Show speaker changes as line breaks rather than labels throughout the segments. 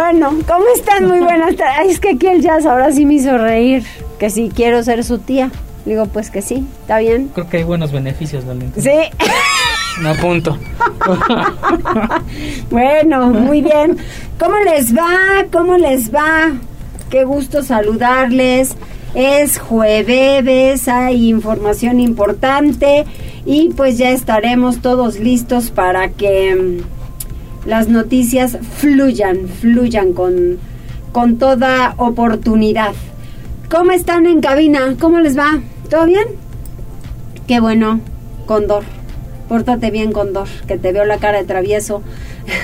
Bueno, ¿cómo están? Muy buenas tardes. Ay, es que aquí el jazz ahora sí me hizo reír. Que si quiero ser su tía. Digo, pues que sí, está bien.
Creo que hay buenos beneficios, Valentín.
Sí.
Me apunto.
bueno, muy bien. ¿Cómo les va? ¿Cómo les va? Qué gusto saludarles. Es jueves, hay información importante y pues ya estaremos todos listos para que mm, las noticias fluyan, fluyan con, con toda oportunidad. ¿Cómo están en cabina? ¿Cómo les va? ¿Todo bien? Qué bueno, Condor. Pórtate bien, Condor, que te veo la cara de travieso.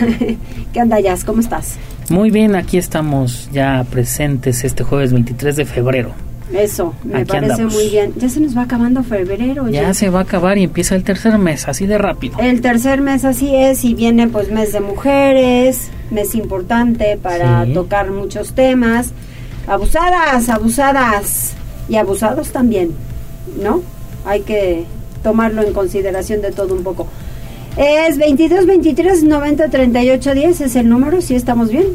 ¿Qué onda, Jazz? ¿Cómo estás?
Muy bien, aquí estamos ya presentes este jueves 23 de febrero.
Eso, me
Aquí
parece
andamos.
muy bien. Ya se nos va acabando febrero.
Ya se va a acabar y empieza el tercer mes, así de rápido.
El tercer mes así es y viene pues mes de mujeres, mes importante para
Sí.
tocar muchos temas. Abusadas, abusadas y abusados también, ¿no? Hay que tomarlo en consideración de todo un poco. Es 22 23 90 38 10 es el número, si estamos bien.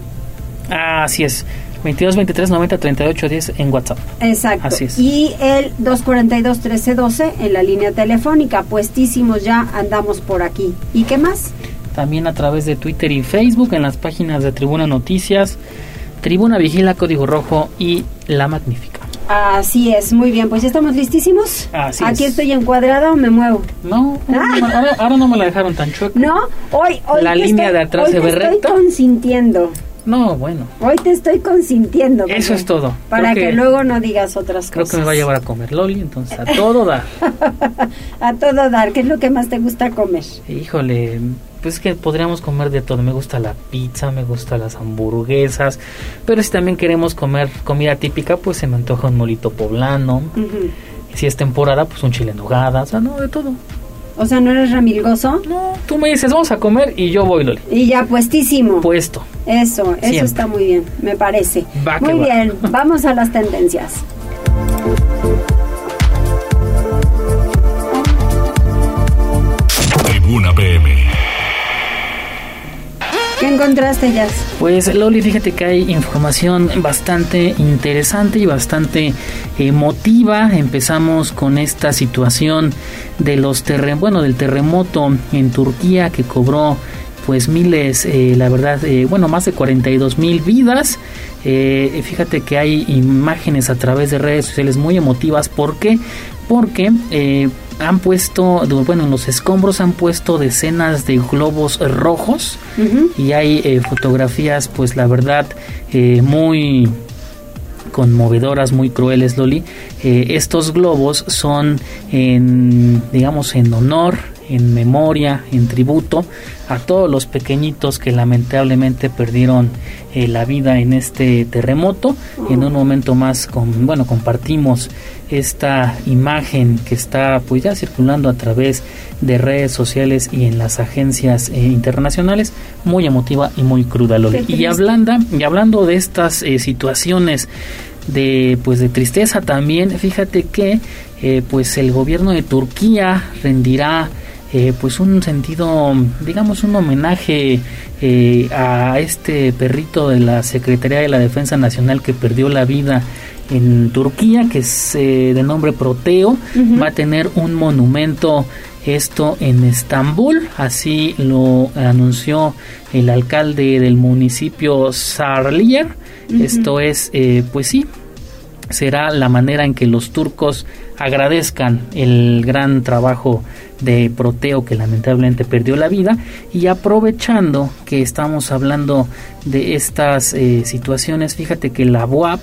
Así es. 22 23 90 38 10 en WhatsApp.
Exacto.
Así es.
Y el 242 13 12 en la línea telefónica, puestísimos ya andamos por aquí. ¿Y qué más?
También a través de Twitter y Facebook en las páginas de Tribuna Noticias, Tribuna Vigila, Código Rojo y La Magnífica.
Así es, muy bien, pues ya estamos listísimos.
Así
Aquí
es.
estoy encuadrada o me muevo.
No,
Ah.
ahora, ahora no me la dejaron tan chueca.
No, hoy, hoy
La línea
estoy-
de atrás
hoy
se ve
estoy
recta.
consintiendo.
No, bueno,
Hoy te estoy consintiendo.
Eso es todo.
Para
Creo
que,
que-
luego no digas otras
creo
cosas.
que me va a llevar a comer Loli, entonces a todo da.
a todo dar, ¿qué es lo que más te gusta comer?
Híjole, pues que podríamos comer de todo. Me gusta la pizza, me gusta las hamburguesas, pero si también queremos comer comida típica, pues se me antoja un molito poblano.
Ujú.
Si es temporada, pues un chile en nogada, o sea, no, de todo.
O sea, ¿no eres ramilgoso?
No, tú me dices, vamos a comer y yo voy, Loli.
Y ya puestísimo.
Puesto.
Eso, eso
Siempre.
está muy bien, me parece.
Va que
muy
va.
bien, vamos a las tendencias.
Tribuna PM.
¿Qué encontraste, Jazz?
Pues Loli, fíjate que hay información bastante interesante y bastante emotiva. Empezamos con esta situación de los terre bueno, del terremoto en Turquía que cobró pues miles, eh, la verdad, eh, bueno, más de 42 mil vidas. Eh, fíjate que hay imágenes a través de redes sociales muy emotivas. ¿Por qué? Porque eh, han puesto, bueno, en los escombros han puesto decenas de globos rojos y hay eh, fotografías pues la verdad eh, muy conmovedoras, muy crueles, Loli. Eh, estos globos son en, digamos, en honor, en memoria, en tributo a todos los pequeñitos que lamentablemente perdieron eh, la vida en este terremoto. En un momento más, con, bueno, compartimos esta imagen que está pues ya circulando a través de redes sociales y en las agencias eh, internacionales, muy emotiva y muy cruda, Loli. Y hablando, y hablando de estas eh, situaciones de pues de tristeza también, fíjate que eh, pues el gobierno de Turquía rendirá eh, pues un sentido, digamos un homenaje eh, a este perrito de la Secretaría de la Defensa Nacional que perdió la vida en Turquía, que es eh, de nombre Proteo, va a tener un monumento esto en Estambul, así lo anunció el alcalde del municipio Sarlier. Esto es, eh, pues sí, será la manera en que los turcos agradezcan el gran trabajo de Proteo que lamentablemente perdió la vida y aprovechando que estamos hablando de estas eh, situaciones, fíjate que la UAP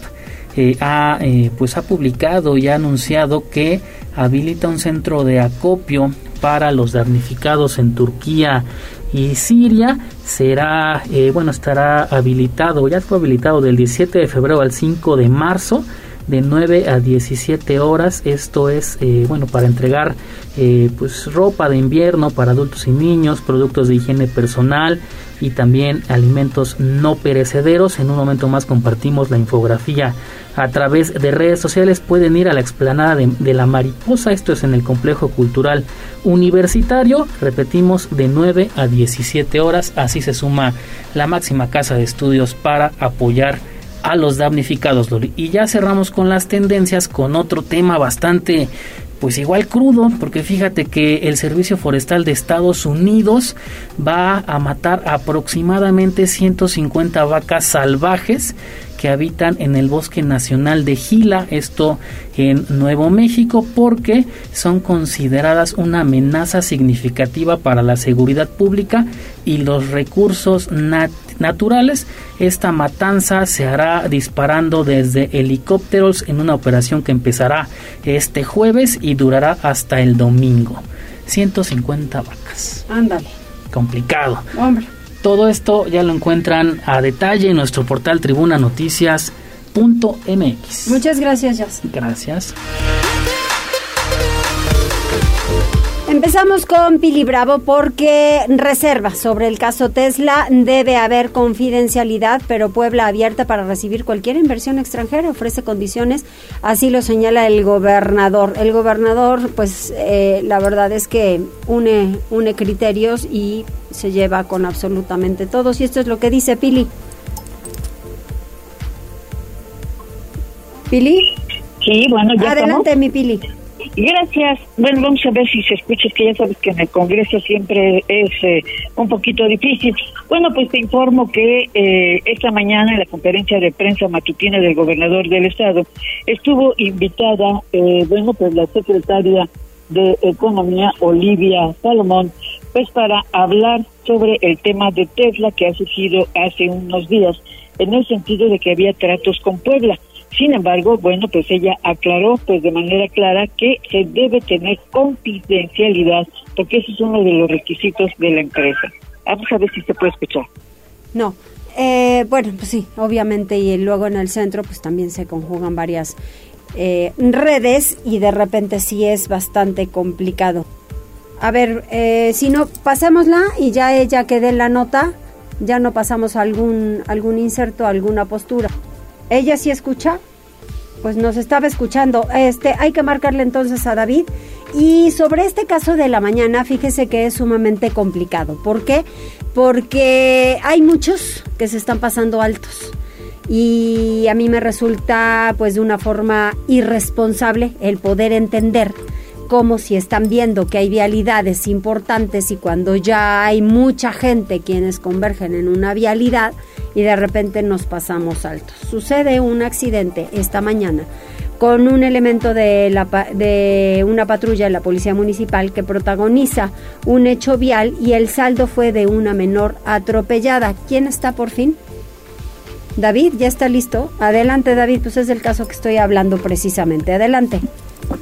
eh, ha, eh, pues ha publicado y ha anunciado que habilita un centro de acopio para los damnificados en Turquía y Siria. Será, eh, bueno, estará habilitado, ya fue habilitado del 17 de febrero al 5 de marzo de 9 a 17 horas. Esto es, eh, bueno, para entregar eh, pues ropa de invierno para adultos y niños, productos de higiene personal y también alimentos no perecederos. En un momento más compartimos la infografía a través de redes sociales. Pueden ir a la explanada de, de la mariposa. Esto es en el complejo cultural universitario. Repetimos, de 9 a 17 horas. Así se suma la máxima casa de estudios para apoyar a los damnificados, Y ya cerramos con las tendencias con otro tema bastante pues igual crudo, porque fíjate que el Servicio Forestal de Estados Unidos va a matar aproximadamente 150 vacas salvajes que habitan en el Bosque Nacional de Gila, esto en Nuevo México, porque son consideradas una amenaza significativa para la seguridad pública y los recursos naturales. Esta matanza se hará disparando desde helicópteros en una operación que empezará este jueves y durará hasta el domingo. 150 vacas.
Ándale.
Complicado.
Hombre.
Todo esto ya lo encuentran a detalle en nuestro portal tribunanoticias.mx.
Muchas gracias, Jazz.
Gracias.
Empezamos con Pili Bravo porque reserva sobre el caso Tesla. Debe haber confidencialidad, pero Puebla abierta para recibir cualquier inversión extranjera ofrece condiciones. Así lo señala el gobernador. El gobernador, pues eh, la verdad es que une, une criterios y se lleva con absolutamente todos. Y esto es lo que dice Pili. ¿Pili?
Sí, bueno, ya
Adelante, mi Pili.
Gracias. Bueno, vamos a ver si se escucha, que ya sabes que en el Congreso siempre es eh, un poquito difícil. Bueno, pues te informo que eh, esta mañana en la conferencia de prensa matutina del gobernador del estado estuvo invitada, eh, bueno, pues la secretaria de Economía, Olivia Salomón, pues para hablar sobre el tema de Tesla que ha surgido hace unos días, en el sentido de que había tratos con Puebla. Sin embargo, bueno, pues ella aclaró pues de manera clara que se debe tener confidencialidad porque ese es uno de los requisitos de la empresa. Vamos a ver si se puede escuchar.
No, eh, bueno, pues sí, obviamente y luego en el centro pues también se conjugan varias eh, redes y de repente sí es bastante complicado. A ver, eh, si no, pasémosla y ya ella que dé la nota, ya no pasamos algún, algún inserto, alguna postura. ¿Ella sí escucha? Pues nos estaba escuchando. Este, hay que marcarle entonces a David. Y sobre este caso de la mañana, fíjese que es sumamente complicado. ¿Por qué? Porque hay muchos que se están pasando altos. Y a mí me resulta pues de una forma irresponsable el poder entender como si están viendo que hay vialidades importantes y cuando ya hay mucha gente quienes convergen en una vialidad y de repente nos pasamos altos. Sucede un accidente esta mañana con un elemento de, la, de una patrulla de la Policía Municipal que protagoniza un hecho vial y el saldo fue de una menor atropellada. ¿Quién está por fin? David, ¿ya está listo? Adelante, David, pues es el caso que estoy hablando precisamente. Adelante.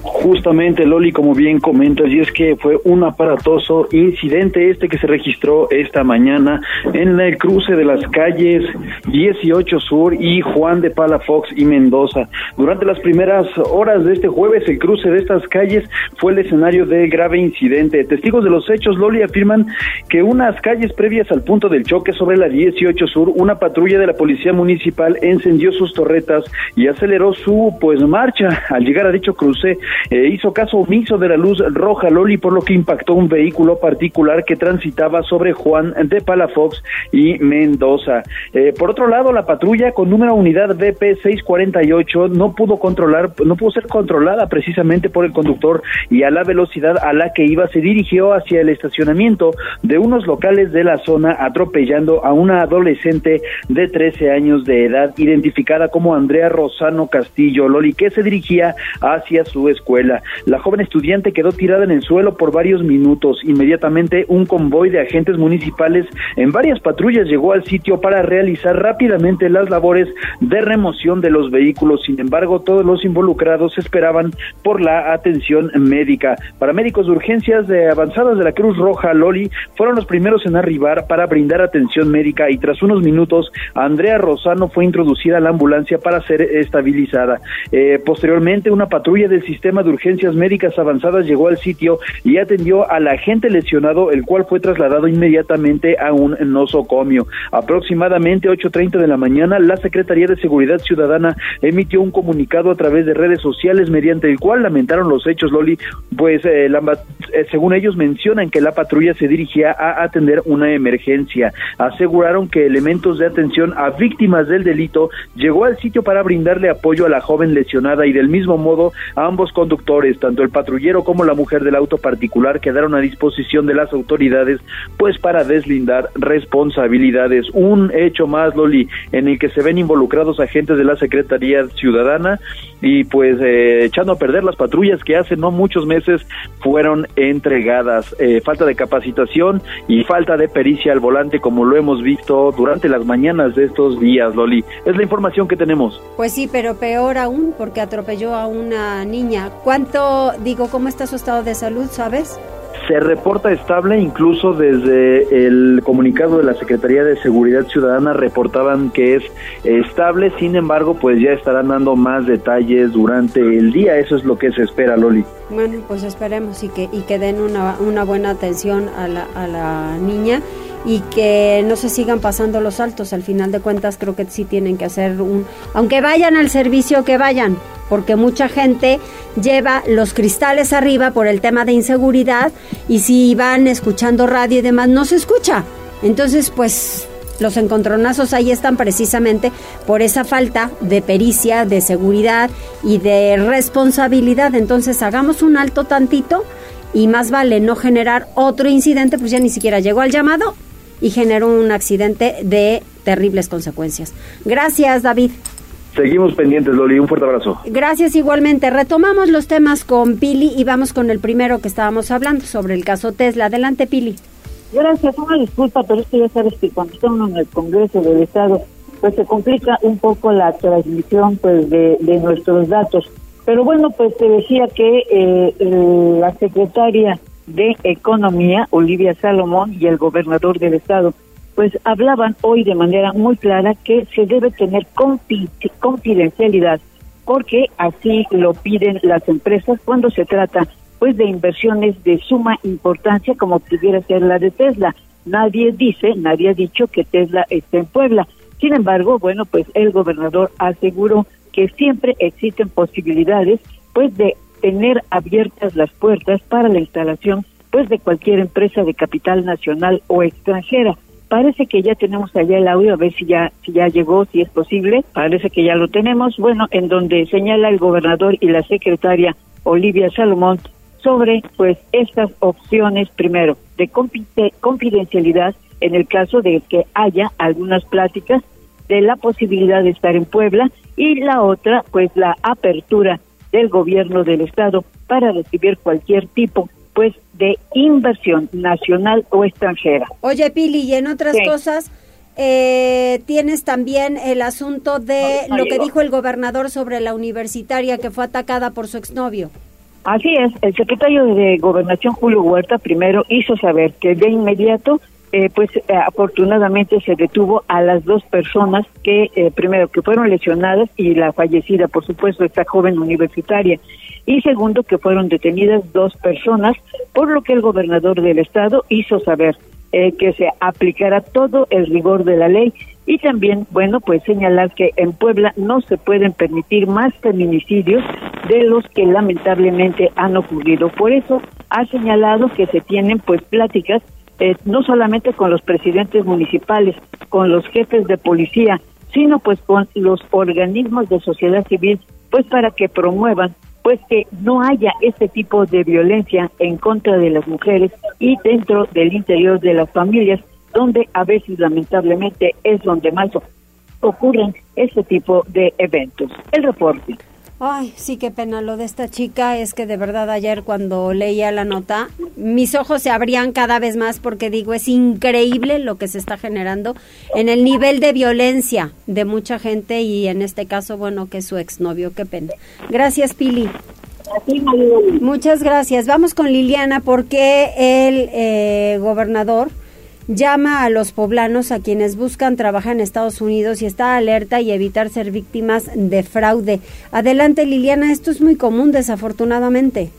Justamente, Loli, como bien comentas, y es que fue un aparatoso incidente este que se registró esta mañana en el cruce de las calles 18 Sur y Juan de Palafox y Mendoza. Durante las primeras horas de este jueves, el cruce de estas calles fue el escenario de grave incidente. Testigos de los hechos, Loli, afirman que unas calles previas al punto del choque sobre la 18 Sur, una patrulla de la Policía Municipal encendió sus torretas y aceleró su pues marcha. Al llegar a dicho cruce, eh, hizo caso omiso de la luz roja Loli, por lo que impactó un vehículo particular que transitaba sobre Juan de Palafox y Mendoza. Eh, por otro lado, la patrulla con número unidad BP 648 no pudo controlar, no pudo ser controlada precisamente por el conductor y a la velocidad a la que iba se dirigió hacia el estacionamiento de unos locales de la zona atropellando a una adolescente de 13 años de edad identificada como Andrea Rosano Castillo Loli que se dirigía hacia su escuela. La joven estudiante quedó tirada en el suelo por varios minutos. Inmediatamente un convoy de agentes municipales en varias patrullas llegó al sitio para realizar rápidamente las labores de remoción de los vehículos. Sin embargo, todos los involucrados esperaban por la atención médica. Paramédicos de urgencias de avanzadas de la Cruz Roja Loli fueron los primeros en arribar para brindar atención médica y tras unos minutos Andrea Rosano fue introducida a la ambulancia para ser estabilizada. Eh, posteriormente, una patrulla del sistema de urgencias médicas avanzadas llegó al sitio y atendió al agente lesionado, el cual fue trasladado inmediatamente a un nosocomio. Aproximadamente 8.30 de la mañana, la Secretaría de Seguridad Ciudadana emitió un comunicado a través de redes sociales mediante el cual lamentaron los hechos, Loli, pues eh, eh, según ellos mencionan que la patrulla se dirigía a atender una emergencia. Aseguraron que elementos de atención a víctimas del delito llegó al sitio para brindarle apoyo a la joven lesionada y del mismo modo a conductores, tanto el patrullero como la mujer del auto particular quedaron a disposición de las autoridades pues para deslindar responsabilidades. Un hecho más, Loli, en el que se ven involucrados agentes de la Secretaría Ciudadana y pues eh, echando a perder las patrullas que hace no muchos meses fueron entregadas. Eh, falta de capacitación y falta de pericia al volante como lo hemos visto durante las mañanas de estos días, Loli. Es la información que tenemos.
Pues sí, pero peor aún porque atropelló a una niña. ¿Cuánto, digo, cómo está su estado de salud, sabes?
se reporta estable, incluso desde el comunicado de la Secretaría de Seguridad Ciudadana reportaban que es estable, sin embargo, pues ya estarán dando más detalles durante el día, eso es lo que se espera, Loli.
Bueno, pues esperemos y que, y que den una, una buena atención a la, a la niña y que no se sigan pasando los altos. Al final de cuentas creo que sí tienen que hacer un... Aunque vayan al servicio, que vayan, porque mucha gente lleva los cristales arriba por el tema de inseguridad y si van escuchando radio y demás, no se escucha. Entonces, pues los encontronazos ahí están precisamente por esa falta de pericia, de seguridad y de responsabilidad. Entonces, hagamos un alto tantito y más vale no generar otro incidente, pues ya ni siquiera llegó al llamado y generó un accidente de terribles consecuencias. Gracias, David.
Seguimos pendientes, Loli. Un fuerte abrazo.
Gracias igualmente. Retomamos los temas con Pili y vamos con el primero que estábamos hablando sobre el caso Tesla. Adelante, Pili.
Gracias. Una disculpa, pero es que ya sabes que cuando estamos en el Congreso del Estado, pues se complica un poco la transmisión pues de, de nuestros datos. Pero bueno, pues te decía que eh, la secretaria de Economía, Olivia Salomón, y el gobernador del estado, pues hablaban hoy de manera muy clara que se debe tener confidencialidad, porque así lo piden las empresas cuando se trata pues de inversiones de suma importancia como pudiera ser la de Tesla. Nadie dice, nadie ha dicho que Tesla esté en Puebla. Sin embargo, bueno, pues el gobernador aseguró que siempre existen posibilidades pues de tener abiertas las puertas para la instalación pues de cualquier empresa de capital nacional o extranjera. Parece que ya tenemos allá el audio, a ver si ya, si ya llegó, si es posible. Parece que ya lo tenemos. Bueno, en donde señala el gobernador y la secretaria Olivia Salomón sobre pues estas opciones, primero, de confidencialidad en el caso de que haya algunas pláticas de la posibilidad de estar en Puebla y la otra, pues la apertura del gobierno del estado para recibir cualquier tipo pues de inversión nacional o extranjera.
Oye Pili, y en otras cosas eh, tienes también el asunto de lo que dijo el gobernador sobre la universitaria que fue atacada por su exnovio.
Así es, el secretario de Gobernación Julio Huerta primero hizo saber que de inmediato eh, pues eh, afortunadamente se detuvo a las dos personas que eh, primero que fueron lesionadas y la fallecida por supuesto esta joven universitaria y segundo que fueron detenidas dos personas por lo que el gobernador del estado hizo saber que se aplicará todo el rigor de la ley. Y también bueno pues señalar que en Puebla no se pueden permitir más feminicidios de los que lamentablemente han ocurrido. Por eso ha señalado que se tienen pues pláticas eh, no solamente con los presidentes municipales, con los jefes de policía, sino pues con los organismos de sociedad civil, pues para que promuevan pues que no haya este tipo de violencia en contra de las mujeres y dentro del interior de las familias, donde a veces lamentablemente es donde más ocurren este tipo de eventos. El reporte.
Ay, sí, qué pena lo de esta chica. Es que de verdad ayer cuando leía la nota, mis ojos se abrían cada vez más porque digo, es increíble lo que se está generando en el nivel de violencia de mucha gente y en este caso, bueno, que es su exnovio. Qué pena. Gracias, Pili. Muchas gracias. Vamos con Liliana porque el eh, gobernador llama a los poblanos a quienes buscan trabajar en Estados Unidos y está alerta y evitar ser víctimas de fraude. Adelante Liliana, esto es muy común desafortunadamente.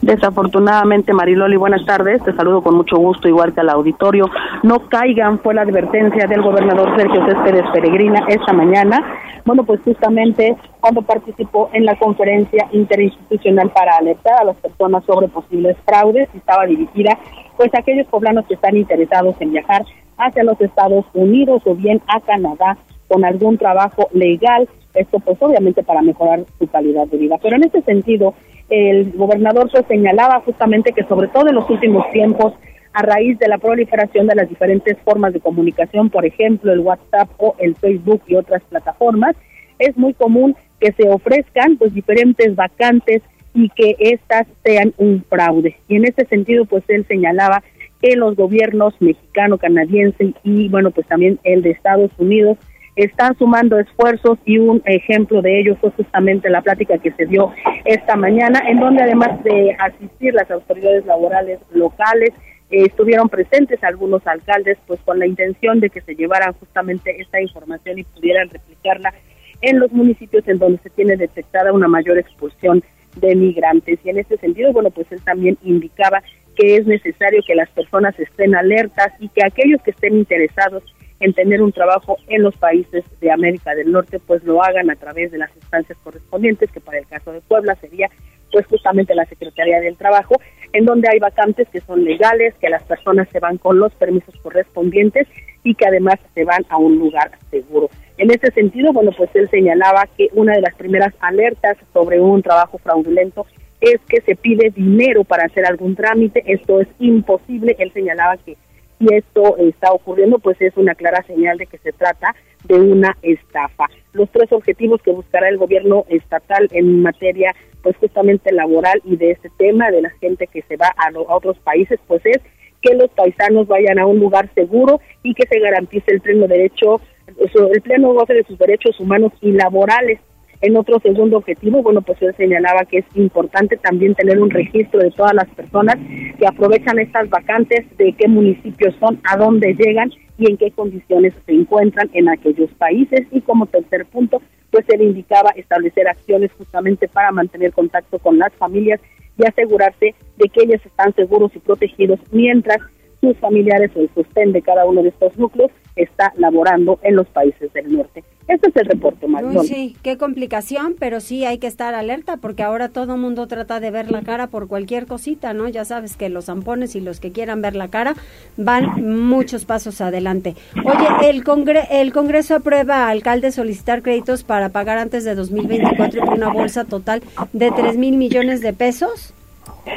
Desafortunadamente, Mariloli, buenas tardes. Te saludo con mucho gusto, igual que al auditorio. No caigan, fue la advertencia del gobernador Sergio Céspedes Peregrina esta mañana. Bueno, pues justamente cuando participó en la conferencia interinstitucional para alertar a las personas sobre posibles fraudes, estaba dirigida pues aquellos poblanos que están interesados en viajar hacia los Estados Unidos o bien a Canadá con algún trabajo legal. Esto pues obviamente para mejorar su calidad de vida. Pero en este sentido, el gobernador se señalaba justamente que sobre todo en los últimos tiempos, a raíz de la proliferación de las diferentes formas de comunicación, por ejemplo, el WhatsApp o el Facebook y otras plataformas, es muy común que se ofrezcan pues diferentes vacantes y que éstas sean un fraude. Y en ese sentido, pues él señalaba que los gobiernos mexicano, canadiense y bueno, pues también el de Estados Unidos están sumando esfuerzos y un ejemplo de ello fue justamente la plática que se dio esta mañana, en donde además de asistir las autoridades laborales locales, eh, estuvieron presentes algunos alcaldes, pues con la intención de que se llevaran justamente esta información y pudieran replicarla en los municipios en donde se tiene detectada una mayor expulsión de migrantes. Y en ese sentido, bueno, pues él también indicaba que es necesario que las personas estén alertas y que aquellos que estén interesados en tener un trabajo en los países de América del Norte, pues lo hagan a través de las instancias correspondientes, que para el caso de Puebla sería pues justamente la Secretaría del Trabajo, en donde hay vacantes que son legales, que las personas se van con los permisos correspondientes y que además se van a un lugar seguro. En ese sentido, bueno, pues él señalaba que una de las primeras alertas sobre un trabajo fraudulento es que se pide dinero para hacer algún trámite, esto es imposible, él señalaba que si esto está ocurriendo, pues es una clara señal de que se trata de una estafa. Los tres objetivos que buscará el gobierno estatal en materia, pues justamente laboral y de este tema de la gente que se va a, a otros países, pues es que los paisanos vayan a un lugar seguro y que se garantice el pleno derecho, el pleno goce de sus derechos humanos y laborales. En otro segundo objetivo, bueno, pues él señalaba que es importante también tener un registro de todas las personas que aprovechan estas vacantes, de qué municipios son, a dónde llegan y en qué condiciones se encuentran en aquellos países. Y como tercer punto, pues él indicaba establecer acciones justamente para mantener contacto con las familias y asegurarse de que ellos están seguros y protegidos mientras sus familiares o el sostén de cada uno de estos núcleos está laborando en los países del norte. Este es el reporte, Marisol.
sí, qué complicación, pero sí hay que estar alerta porque ahora todo el mundo trata de ver la cara por cualquier cosita, ¿no? Ya sabes que los zampones y los que quieran ver la cara van muchos pasos adelante. Oye, el, el Congreso aprueba a alcalde solicitar créditos para pagar antes de 2024 con una bolsa total de 3 mil millones de pesos.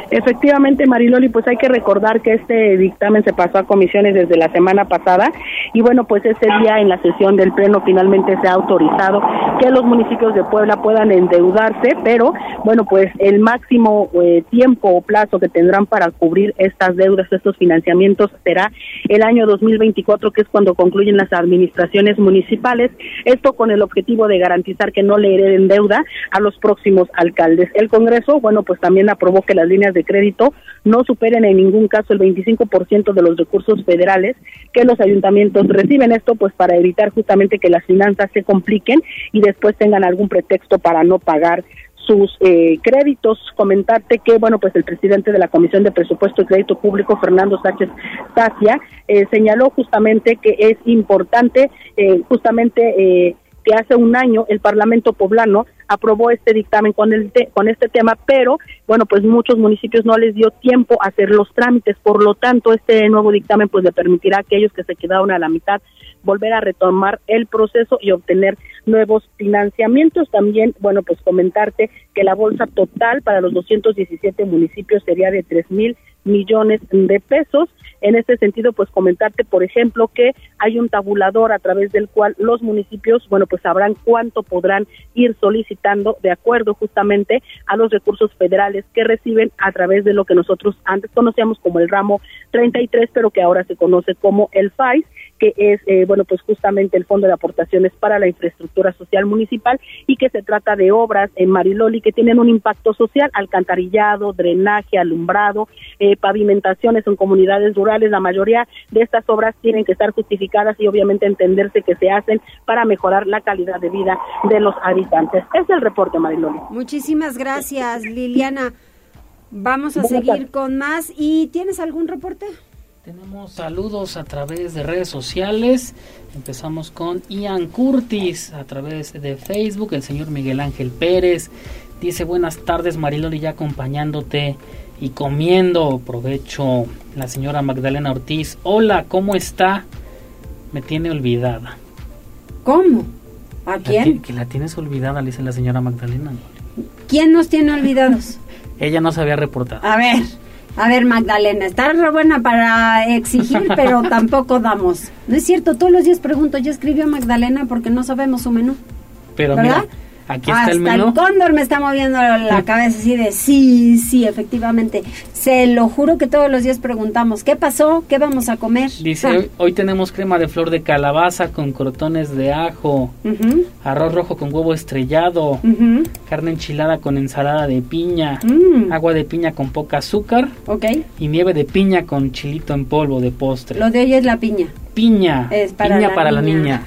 Efectivamente, Mariloli, pues hay que recordar que este dictamen se pasó a comisiones desde la semana pasada y bueno, pues ese día en la sesión del Pleno finalmente se ha autorizado que los municipios de Puebla puedan endeudarse, pero bueno, pues el máximo eh, tiempo o plazo que tendrán para cubrir estas deudas, estos financiamientos, será el año 2024, que es cuando concluyen las administraciones municipales, esto con el objetivo de garantizar que no le hereden deuda a los próximos alcaldes. El Congreso, bueno, pues también aprobó que las líneas de crédito no superen en ningún caso el 25% de los recursos federales que los ayuntamientos reciben esto pues para evitar justamente que las finanzas se compliquen y después tengan algún pretexto para no pagar sus eh, créditos. Comentarte que, bueno, pues el presidente de la Comisión de Presupuesto y Crédito Público, Fernando Sánchez Tacia, eh, señaló justamente que es importante, eh, justamente que hace un año el Parlamento poblano aprobó este dictamen con el con este tema, pero bueno, pues muchos municipios no les dio tiempo a hacer los trámites, por lo tanto este nuevo dictamen pues le permitirá a aquellos que se quedaron a la mitad volver a retomar el proceso y obtener nuevos financiamientos. También, bueno, pues comentarte que la bolsa total para los 217 municipios sería de tres mil millones de pesos. En este sentido, pues comentarte, por ejemplo, que hay un tabulador a través del cual los municipios, bueno, pues sabrán cuánto podrán ir solicitando de acuerdo justamente a los recursos federales que reciben a través de lo que nosotros antes conocíamos como el ramo 33, pero que ahora se conoce como el FAIS que es, eh, bueno, pues justamente el Fondo de Aportaciones para la Infraestructura Social Municipal y que se trata de obras en Mariloli que tienen un impacto social, alcantarillado, drenaje, alumbrado, eh, pavimentaciones en comunidades rurales. La mayoría de estas obras tienen que estar justificadas y obviamente entenderse que se hacen para mejorar la calidad de vida de los habitantes. Es el reporte, Mariloli.
Muchísimas gracias, Liliana. Vamos a seguir con más. ¿Y tienes algún reporte?
Tenemos saludos a través de redes sociales. Empezamos con Ian Curtis a través de Facebook. El señor Miguel Ángel Pérez dice buenas tardes Mariloli ya acompañándote y comiendo. Provecho la señora Magdalena Ortiz. Hola, ¿cómo está? Me tiene olvidada.
¿Cómo? ¿A quién?
que la tienes olvidada, le dice la señora Magdalena.
¿Quién nos tiene olvidados?
Ella no se había reportado.
A ver. A ver, Magdalena, está re buena para exigir, pero tampoco damos. No es cierto, todos los días pregunto, ¿ya escribió Magdalena? Porque no sabemos su menú.
Pero ¿verdad? Aquí está el menú.
el cóndor me está moviendo la cabeza así de sí, sí, efectivamente. Se lo juro que todos los días preguntamos, ¿qué pasó? ¿Qué vamos a comer?
Dice, hoy, tenemos crema de flor de calabaza con crotones de ajo, arroz rojo con huevo estrellado, carne enchilada con ensalada de piña, mm. agua de piña con poca azúcar
okay.
y nieve de piña con chilito en polvo de postre.
Lo de hoy es la piña
piña. piña para la niña.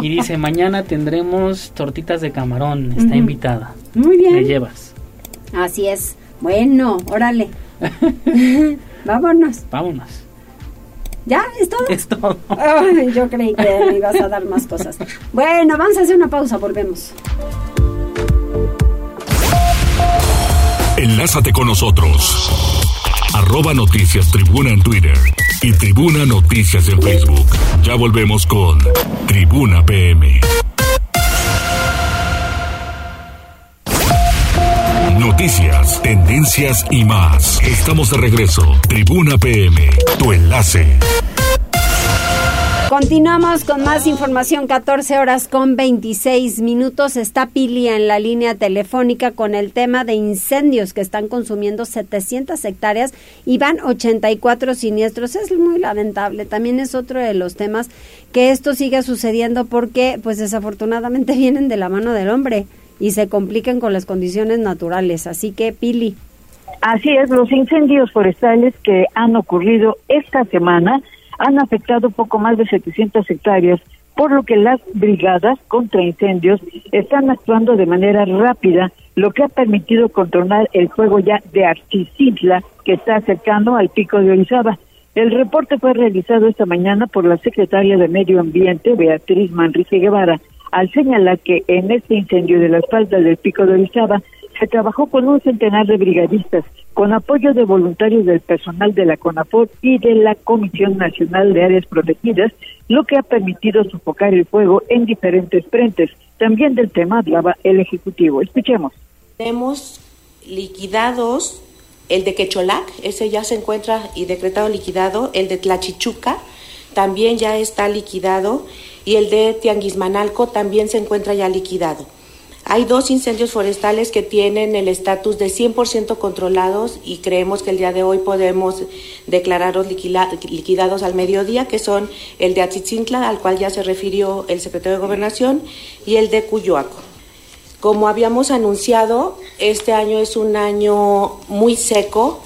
Y dice, mañana tendremos tortitas de camarón. Está invitada.
Muy bien.
Le llevas.
Así es. Bueno, órale. Vámonos.
Vámonos.
¿Ya? ¿Es todo?
Es todo.
yo creí que me ibas a dar más cosas. Bueno, vamos a hacer una pausa, volvemos.
Enlázate con nosotros. Arroba Noticias Tribuna en Twitter y Tribuna Noticias en Facebook. Ya volvemos con Tribuna PM. Noticias, tendencias y más. Estamos de regreso. Tribuna PM, tu enlace.
Continuamos con más información, 14 horas con 26 minutos. Está Pili en la línea telefónica con el tema de incendios que están consumiendo 700 hectáreas y van 84 siniestros. Es muy lamentable. También es otro de los temas que esto siga sucediendo porque, pues desafortunadamente, vienen de la mano del hombre y se complican con las condiciones naturales. Así que, Pili.
Así es, los incendios forestales que han ocurrido esta semana han afectado poco más de 700 hectáreas, por lo que las brigadas contra incendios están actuando de manera rápida, lo que ha permitido controlar el fuego ya de Articitla, que está cercano al pico de Orizaba. El reporte fue realizado esta mañana por la secretaria de Medio Ambiente, Beatriz Manrique Guevara, al señalar que en este incendio de las faldas del pico de Orizaba se trabajó con un centenar de brigadistas, con apoyo de voluntarios del personal de la CONAFOR y de la Comisión Nacional de Áreas Protegidas, lo que ha permitido sofocar el fuego en diferentes frentes. También del tema hablaba el Ejecutivo. Escuchemos.
Tenemos liquidados el de Quecholac, ese ya se encuentra y decretado liquidado, el de Tlachichuca también ya está liquidado y el de Tianguismanalco también se encuentra ya liquidado. Hay dos incendios forestales que tienen el estatus de 100% controlados y creemos que el día de hoy podemos declararlos liquidados al mediodía, que son el de Atzitzintla, al cual ya se refirió el secretario de Gobernación, y el de Cuyoaco. Como habíamos anunciado, este año es un año muy seco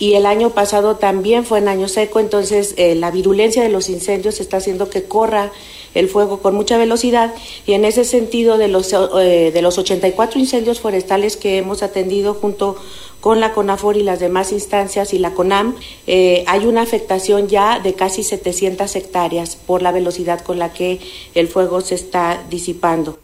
y el año pasado también fue un año seco, entonces eh, la virulencia de los incendios está haciendo que corra el fuego con mucha velocidad y en ese sentido de los, eh, de los 84 incendios forestales que hemos atendido junto con la CONAFOR y las demás instancias y la CONAM, eh, hay una afectación ya de casi 700 hectáreas por la velocidad con la que el fuego se está disipando.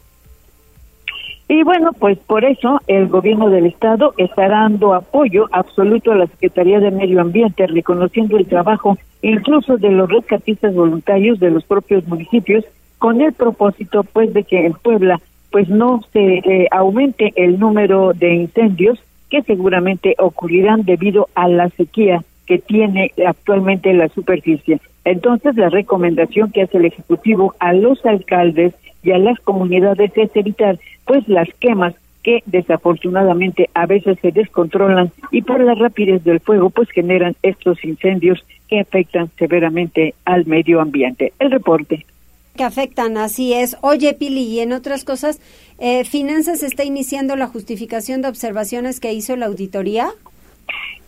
Y bueno, pues por eso el gobierno del estado está dando apoyo absoluto a la Secretaría de Medio Ambiente, reconociendo el trabajo incluso de los rescatistas voluntarios de los propios municipios, con el propósito pues de que en Puebla pues no se eh, aumente el número de incendios que seguramente ocurrirán debido a la sequía que tiene actualmente la superficie. Entonces, la recomendación que hace el Ejecutivo a los alcaldes y a las comunidades es evitar pues las quemas que desafortunadamente a veces se descontrolan y por la rapidez del fuego pues generan estos incendios que afectan severamente al medio ambiente. El reporte.
Que afectan, así es. Oye, Pili, y en otras cosas, eh, ¿Finanzas está iniciando la justificación de observaciones que hizo la auditoría?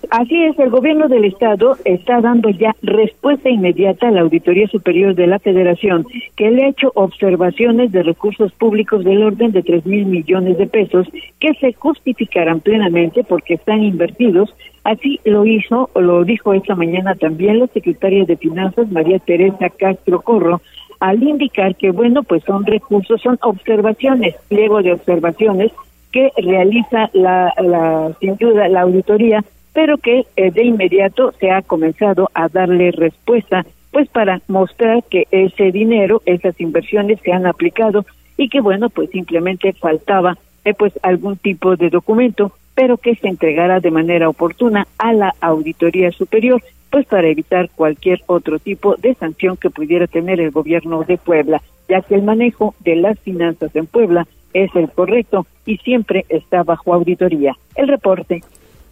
Así es, el gobierno del estado está dando ya respuesta inmediata a la Auditoría Superior de la Federación, que le ha hecho observaciones de recursos públicos del orden de tres mil millones de pesos que se justificarán plenamente porque están invertidos. Así lo hizo, o lo dijo esta mañana también la secretaria de Finanzas, María Teresa Castro Corro, al indicar que, bueno, pues son recursos, son observaciones, pliego de observaciones que realiza la, la sin duda, la auditoría pero que eh, de inmediato se ha comenzado a darle respuesta, pues para mostrar que ese dinero, esas inversiones se han aplicado y que bueno, pues simplemente faltaba eh, pues algún tipo de documento, pero que se entregara de manera oportuna a la auditoría superior, pues para evitar cualquier otro tipo de sanción que pudiera tener el gobierno de Puebla, ya que el manejo de las finanzas en Puebla es el correcto y siempre está bajo auditoría. El reporte.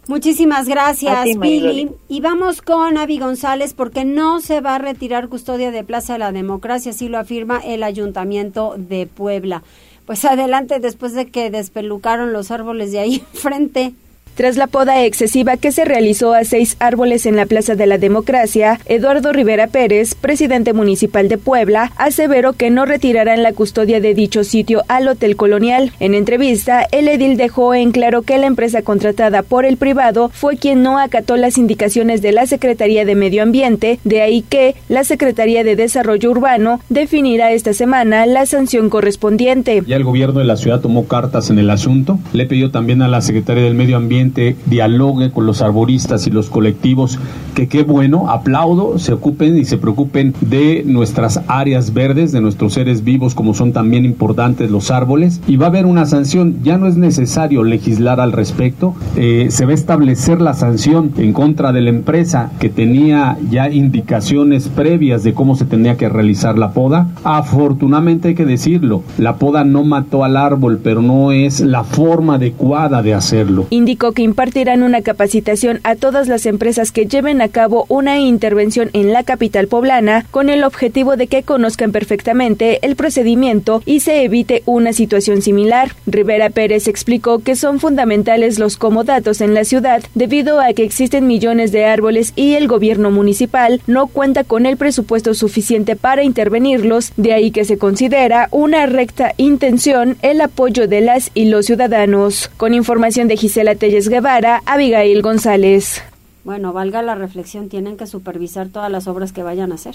Muchísimas gracias, Pili. Y vamos con Avi González porque no se va a retirar custodia de Plaza de la Democracia, así lo afirma el Ayuntamiento de Puebla. Pues adelante, después de que despelucaron los árboles de ahí enfrente.
Tras la poda excesiva que se realizó a seis árboles en la Plaza de la Democracia, Eduardo Rivera Pérez, presidente municipal de Puebla, aseveró que no retirarán la custodia de dicho sitio al Hotel Colonial. En entrevista, el edil dejó en claro que la empresa contratada por el privado fue quien no acató las indicaciones de la Secretaría de Medio Ambiente, de ahí que la Secretaría de Desarrollo Urbano definirá esta semana la sanción correspondiente.
Ya el gobierno de la ciudad tomó cartas en el asunto, le pidió también a la Secretaría del Medio Ambiente dialogue con los arboristas y los colectivos, que qué bueno, aplaudo, se ocupen y se preocupen de nuestras áreas verdes, de nuestros seres vivos, como son también importantes los árboles, y va a haber una sanción, ya no es necesario legislar al respecto, eh, se va a establecer la sanción en contra de la empresa que tenía ya indicaciones previas de cómo se tenía que realizar la poda. Afortunadamente hay que decirlo, la poda no mató al árbol, pero no es la forma adecuada de hacerlo.
Indicó que impartirán una capacitación a todas las empresas que lleven a cabo una intervención en la capital poblana con el objetivo de que conozcan perfectamente el procedimiento y se evite una situación similar. Rivera Pérez explicó que son fundamentales los comodatos en la ciudad debido a que existen millones de árboles y el gobierno municipal no cuenta con el presupuesto suficiente para intervenirlos, de ahí que se considera una recta intención el apoyo de las y los ciudadanos. Con información de Gisela Telles Guevara, Abigail González.
Bueno, valga la reflexión, tienen que supervisar todas las obras que vayan a hacer.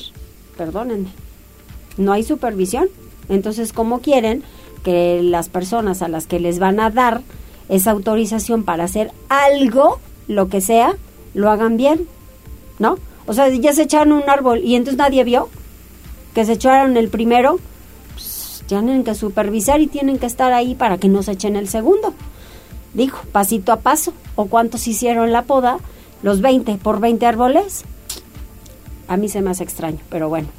Perdónenme. No hay supervisión. Entonces, ¿cómo quieren que las personas a las que les van a dar esa autorización para hacer algo, lo que sea, lo hagan bien? ¿No? O sea, ya se echaron un árbol y entonces nadie vio que se echaron el primero. Pues, tienen que supervisar y tienen que estar ahí para que no se echen el segundo dijo, pasito a paso, o cuántos hicieron la poda, los 20 por 20 árboles. A mí se me hace extraño, pero bueno.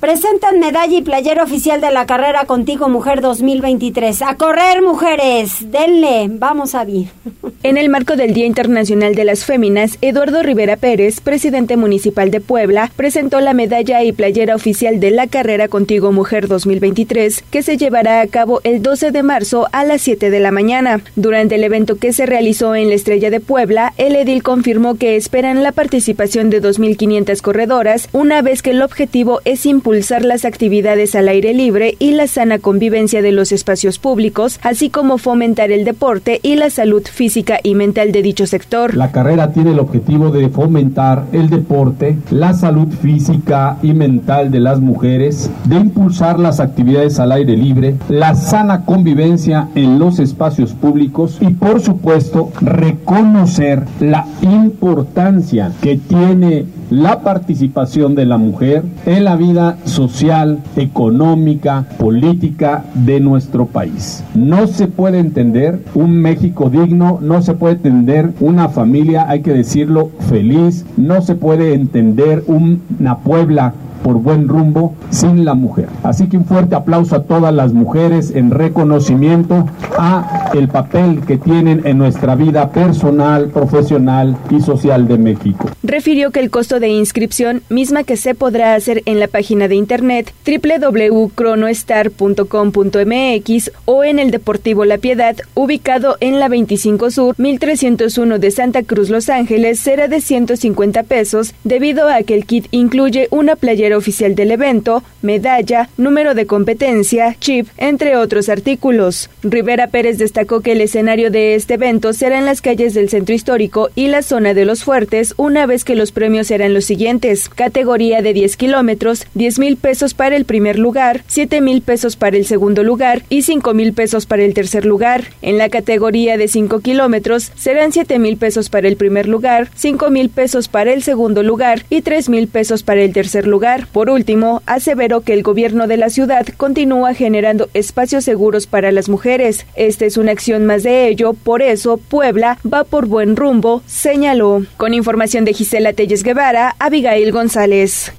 Presentan medalla y playera oficial de la carrera Contigo Mujer 2023. A correr, mujeres. Denle. Vamos a ver.
En el marco del Día Internacional de las Féminas, Eduardo Rivera Pérez, presidente municipal de Puebla, presentó la medalla y playera oficial de la carrera Contigo Mujer 2023, que se llevará a cabo el 12 de marzo a las 7 de la mañana. Durante el evento que se realizó en la Estrella de Puebla, el edil confirmó que esperan la participación de 2.500 corredoras, una vez que el objetivo es impulsar impulsar las actividades al aire libre y la sana convivencia de los espacios públicos, así como fomentar el deporte y la salud física y mental de dicho sector.
La carrera tiene el objetivo de fomentar el deporte, la salud física y mental de las mujeres, de impulsar las actividades al aire libre, la sana convivencia en los espacios públicos y por supuesto reconocer la importancia que tiene la participación de la mujer en la vida social, económica, política de nuestro país. No se puede entender un México digno, no se puede entender una familia, hay que decirlo, feliz, no se puede entender una Puebla por buen rumbo sin la mujer. Así que un fuerte aplauso a todas las mujeres en reconocimiento a el papel que tienen en nuestra vida personal, profesional y social de México.
Refirió que el costo de inscripción, misma que se podrá hacer en la página de internet www.cronostar.com.mx o en el Deportivo La Piedad, ubicado en la 25 Sur, 1301 de Santa Cruz, Los Ángeles, será de 150 pesos debido a que el kit incluye una playera oficial del evento, medalla, número de competencia, chip, entre otros artículos. Rivera Pérez destacó que el escenario de este evento será en las calles del centro histórico y la zona de los fuertes, una vez que los premios serán los siguientes. Categoría de 10 kilómetros, 10 mil pesos para el primer lugar, 7 mil pesos para el segundo lugar y 5 mil pesos para el tercer lugar. En la categoría de 5 kilómetros serán 7 mil pesos para el primer lugar, 5 mil pesos para el segundo lugar y 3 mil pesos para el tercer lugar. Por último, aseveró que el gobierno de la ciudad continúa generando espacios seguros para las mujeres. Esta es una acción más de ello, por eso Puebla va por buen rumbo, señaló. Con información de Gisela Telles Guevara, Abigail González.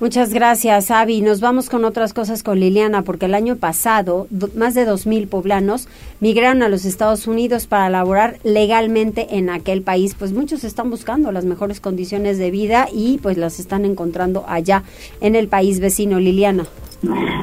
Muchas gracias, Avi. Nos vamos con otras cosas con Liliana, porque el año pasado más de 2.000 poblanos migraron a los Estados Unidos para laborar legalmente en aquel país. Pues muchos están buscando las mejores condiciones de vida y pues las están encontrando allá en el país vecino. Liliana.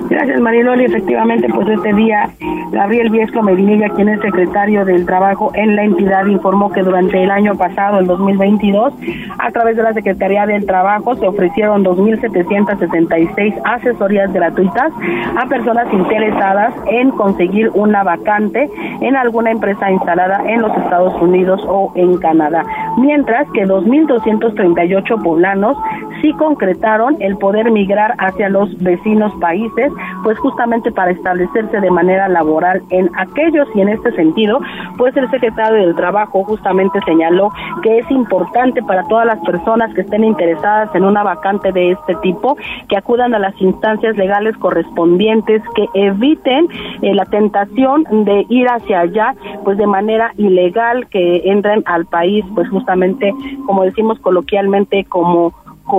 Gracias, Mariloli. Efectivamente, pues este día, Gabriel Viesco Medinilla, quien es secretario del Trabajo en la entidad, informó que durante el año pasado, el 2022, a través de la Secretaría del Trabajo, se ofrecieron 2.766 asesorías gratuitas a personas interesadas en conseguir una vacante en alguna empresa instalada en los Estados Unidos o en Canadá. Mientras que 2.238 poblanos sí concretaron el poder migrar hacia los vecinos países pues justamente para establecerse de manera laboral en aquellos. Y en este sentido, pues el secretario del Trabajo justamente señaló que es importante para todas las personas que estén interesadas en una vacante de este tipo que acudan a las instancias legales correspondientes, que eviten eh, la tentación de ir hacia allá, pues de manera ilegal, que entren al país, pues justamente, como decimos coloquialmente, como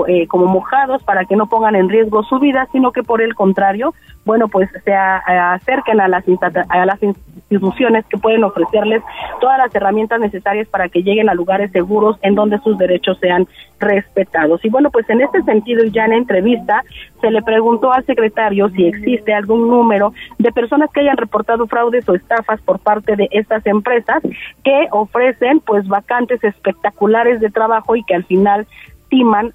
eh, como mojados para que no pongan en riesgo su vida, sino que por el contrario, bueno, pues se acerquen a las, a las instituciones que pueden ofrecerles todas las herramientas necesarias para que lleguen a lugares seguros en donde sus derechos sean respetados. Y bueno, pues en este sentido, ya en entrevista, se le preguntó al secretario si existe algún número de personas que hayan reportado fraudes o estafas por parte de estas empresas que ofrecen pues vacantes espectaculares de trabajo y que al final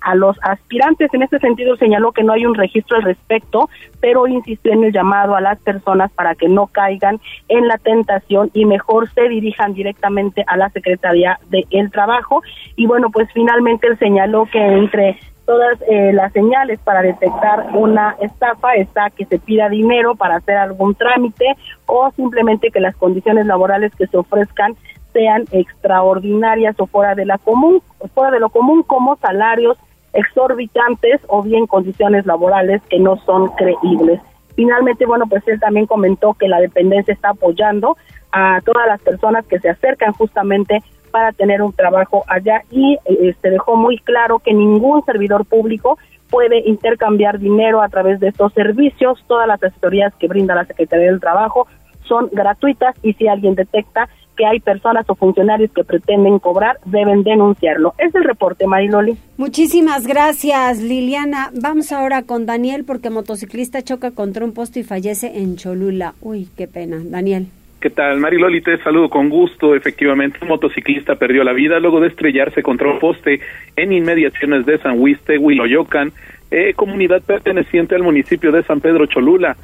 a los aspirantes. En este sentido señaló que no hay un registro al respecto, pero insistió en el llamado a las personas para que no caigan en la tentación y mejor se dirijan directamente a la Secretaría del Trabajo. Y bueno, pues finalmente él señaló que entre todas eh, las señales para detectar una estafa está que se pida dinero para hacer algún trámite o simplemente que las condiciones laborales que se ofrezcan sean extraordinarias o fuera de la común, fuera de lo común como salarios exorbitantes o bien condiciones laborales que no son creíbles. Finalmente, bueno, pues él también comentó que la dependencia está apoyando a todas las personas que se acercan justamente para tener un trabajo allá y se este, dejó muy claro que ningún servidor público puede intercambiar dinero a través de estos servicios. Todas las asesorías que brinda la Secretaría del Trabajo son gratuitas y si alguien detecta que hay personas o funcionarios que pretenden cobrar, deben denunciarlo. Es el reporte, Mariloli.
Muchísimas gracias, Liliana. Vamos ahora con Daniel, porque motociclista choca contra un posto y fallece en Cholula. Uy, qué pena. Daniel.
¿Qué tal? Mariloli, te saludo con gusto. Efectivamente, un motociclista perdió la vida luego de estrellarse contra un poste en inmediaciones de San Huiste, Huiloyocan, eh, comunidad perteneciente al municipio de San Pedro Cholula.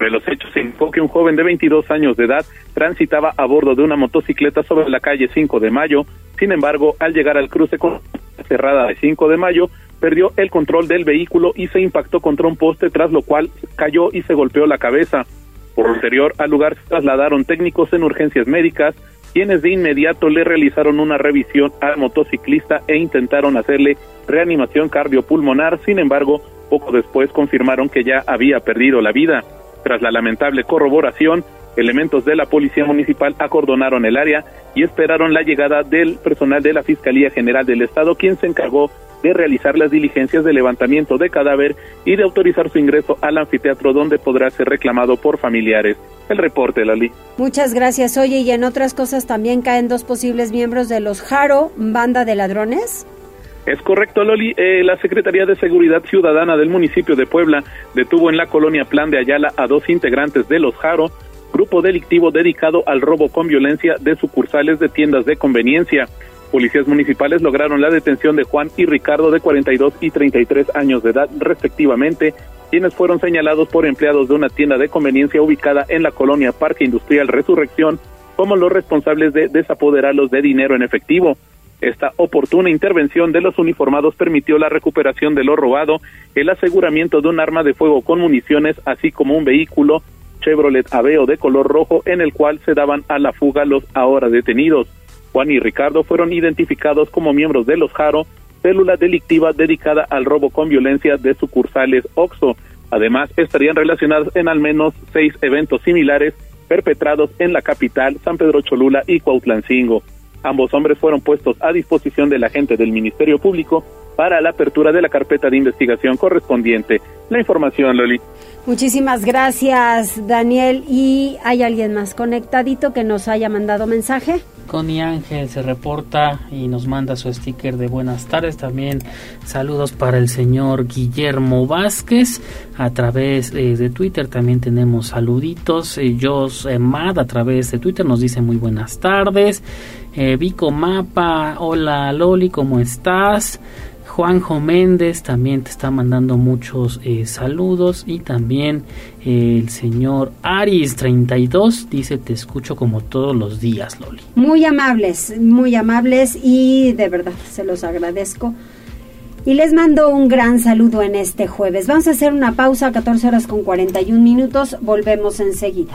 De los hechos se indicó que un joven de 22 años de edad transitaba a bordo de una motocicleta sobre la calle 5 de Mayo. Sin embargo, al llegar al cruce cerrada de 5 de Mayo, perdió el control del vehículo y se impactó contra un poste, tras lo cual cayó y se golpeó la cabeza. Posterior al lugar se trasladaron técnicos en urgencias médicas, quienes de inmediato le realizaron una revisión al motociclista e intentaron hacerle reanimación cardiopulmonar, sin embargo, poco después confirmaron que ya había perdido la vida. Tras la lamentable corroboración, elementos de la Policía Municipal acordonaron el área y esperaron la llegada del personal de la Fiscalía General del Estado, quien se encargó de realizar las diligencias de levantamiento de cadáver y de autorizar su ingreso al anfiteatro donde podrá ser reclamado por familiares. El reporte, Lali.
Muchas gracias. Oye, y en otras cosas también caen dos posibles miembros de los Jaro, banda de ladrones.
Es correcto, Loli. Eh, la Secretaría de Seguridad Ciudadana del municipio de Puebla detuvo en la colonia Plan de Ayala a dos integrantes de los Jaro, grupo delictivo dedicado al robo con violencia de sucursales de tiendas de conveniencia. Policías municipales lograron la detención de Juan y Ricardo de 42 y 33 años de edad respectivamente, quienes fueron señalados por empleados de una tienda de conveniencia ubicada en la colonia Parque Industrial Resurrección como los responsables de desapoderarlos de dinero en efectivo. Esta oportuna intervención de los uniformados permitió la recuperación de lo robado, el aseguramiento de un arma de fuego con municiones, así como un vehículo Chevrolet Aveo de color rojo en el cual se daban a la fuga los ahora detenidos. Juan y Ricardo fueron identificados como miembros de los Jaro, célula delictiva dedicada al robo con violencia de sucursales OXO. Además, estarían relacionados en al menos seis eventos similares perpetrados en la capital, San Pedro Cholula y Cuautlancingo. Ambos hombres fueron puestos a disposición de la gente del Ministerio Público para la apertura de la carpeta de investigación correspondiente. La información, Loli.
Muchísimas gracias, Daniel. ¿Y hay alguien más conectadito que nos haya mandado mensaje?
Connie Ángel se reporta y nos manda su sticker de buenas tardes. También saludos para el señor Guillermo Vázquez a través eh, de Twitter. También tenemos saluditos. Eh, Jos Mad a través de Twitter nos dice muy buenas tardes. Eh, Vico Mapa, hola Loli, ¿cómo estás? Juanjo Méndez también te está mandando muchos eh, saludos y también eh, el señor Aris32 dice te escucho como todos los días, Loli.
Muy amables, muy amables y de verdad se los agradezco. Y les mando un gran saludo en este jueves. Vamos a hacer una pausa a 14 horas con 41 minutos. Volvemos enseguida.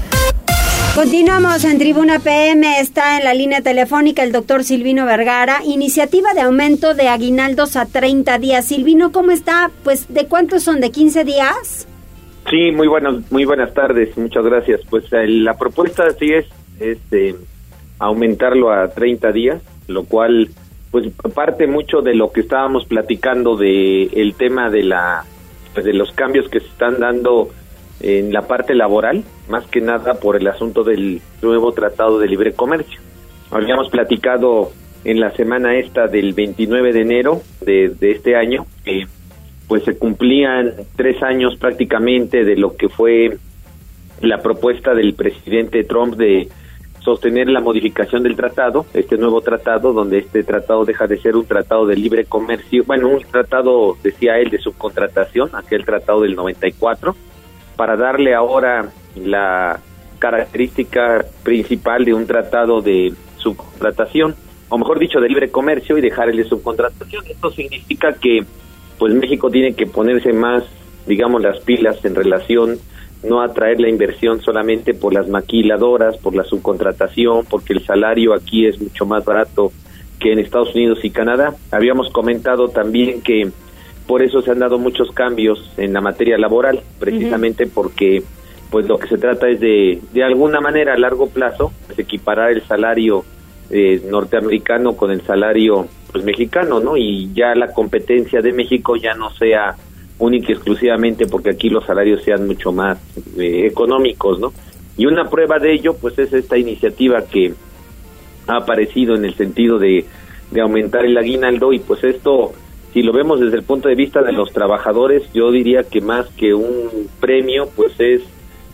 Continuamos en Tribuna PM, está en la línea telefónica el doctor Silvino Vergara, iniciativa de aumento de aguinaldos a 30 días. Silvino, ¿cómo está? Pues, ¿de cuántos son? ¿De 15 días?
Sí, muy buenas, muy buenas tardes, muchas gracias. Pues la propuesta sí es, este aumentarlo a 30 días, lo cual pues parte mucho de lo que estábamos platicando de el tema de la pues, de los cambios que se están dando en la parte laboral, más que nada por el asunto del nuevo Tratado de Libre Comercio. Habíamos platicado en la semana esta del 29 de enero de, este año que pues se cumplían tres años prácticamente de lo que fue la propuesta del presidente Trump de sostener la modificación del tratado, este nuevo tratado, donde este tratado deja de ser un tratado de libre comercio, bueno, un tratado, decía él, de subcontratación, aquel tratado del 94, para darle ahora la característica principal de un tratado de subcontratación, o mejor dicho, de libre comercio y dejar el de subcontratación. Esto significa que pues México tiene que ponerse más, digamos, las pilas en relación no atraer la inversión solamente por las maquiladoras, por la subcontratación, porque el salario aquí es mucho más barato que en Estados Unidos y Canadá. Habíamos comentado también que por eso se han dado muchos cambios en la materia laboral, precisamente porque pues lo que se trata es de de alguna manera a largo plazo pues, equiparar el salario eh, norteamericano con el salario pues mexicano, ¿no? Y ya la competencia de México ya no sea única y exclusivamente porque aquí los salarios sean mucho más eh, económicos, ¿no? Y una prueba de ello, pues es esta iniciativa que ha aparecido en el sentido de, de aumentar el aguinaldo y pues esto, si lo vemos desde el punto de vista de los trabajadores, yo diría que más que un premio, pues es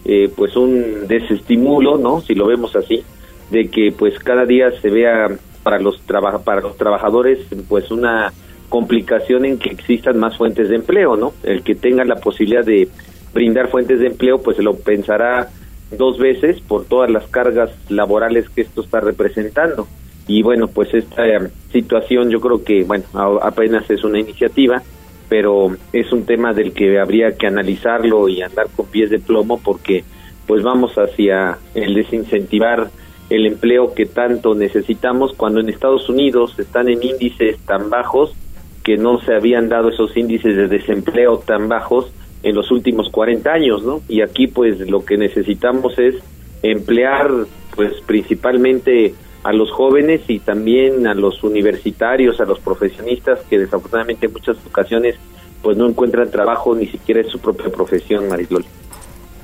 eh, pues un desestimulo, ¿no? Si lo vemos así, de que pues cada día se vea para los traba- para los trabajadores pues una complicación en que existan más fuentes de empleo, ¿no? El que tenga la posibilidad de brindar fuentes de empleo, pues se lo pensará dos veces por todas las cargas laborales que esto está representando. Y bueno, pues esta eh, situación yo creo que, bueno, apenas es una iniciativa, pero es un tema del que habría que analizarlo y andar con pies de plomo porque pues vamos hacia el desincentivar el empleo que tanto necesitamos cuando en Estados Unidos están en índices tan bajos que no se habían dado esos índices de desempleo tan bajos en los últimos 40 años, ¿no? Y aquí pues lo que necesitamos es emplear pues principalmente a los jóvenes y también a los universitarios, a los profesionistas que desafortunadamente en muchas ocasiones pues no encuentran trabajo ni siquiera en su propia profesión, Marisol.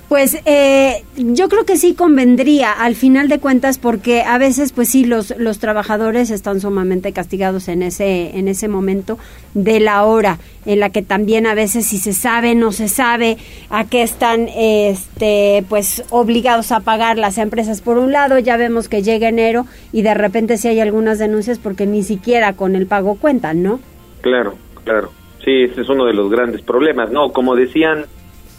Pues eh, yo creo que sí convendría al final de cuentas porque a veces pues sí los los trabajadores están sumamente castigados en ese en ese momento de la hora en la que también a veces si se sabe no se sabe a qué están este pues obligados a pagar las empresas por un lado ya vemos que llega enero y de repente sí hay algunas denuncias porque ni siquiera con el pago cuentan, ¿no?
Claro, claro. Sí, ese es uno de los grandes problemas, ¿no? Como decían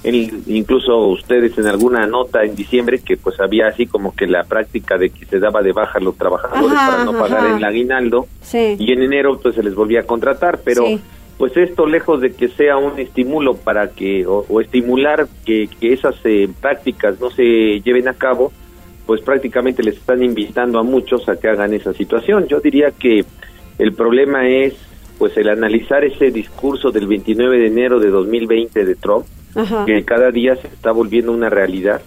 el- incluso ustedes en alguna nota en diciembre que pues había así como que la práctica de que se daba de baja a los trabajadores
Ajá,
para no pagar
ajá.
el aguinaldo
Sí.
y en enero pues se les volvía a contratar, pero
Sí.
pues esto lejos de que sea un estímulo para que o, o estimular que, que esas eh, prácticas no se lleven a cabo, pues prácticamente les están invitando a muchos a que hagan esa situación. Yo diría que el problema es pues el analizar ese discurso del 29 de enero de 2020 de Trump,
Ajá.
que cada día se está volviendo una realidad,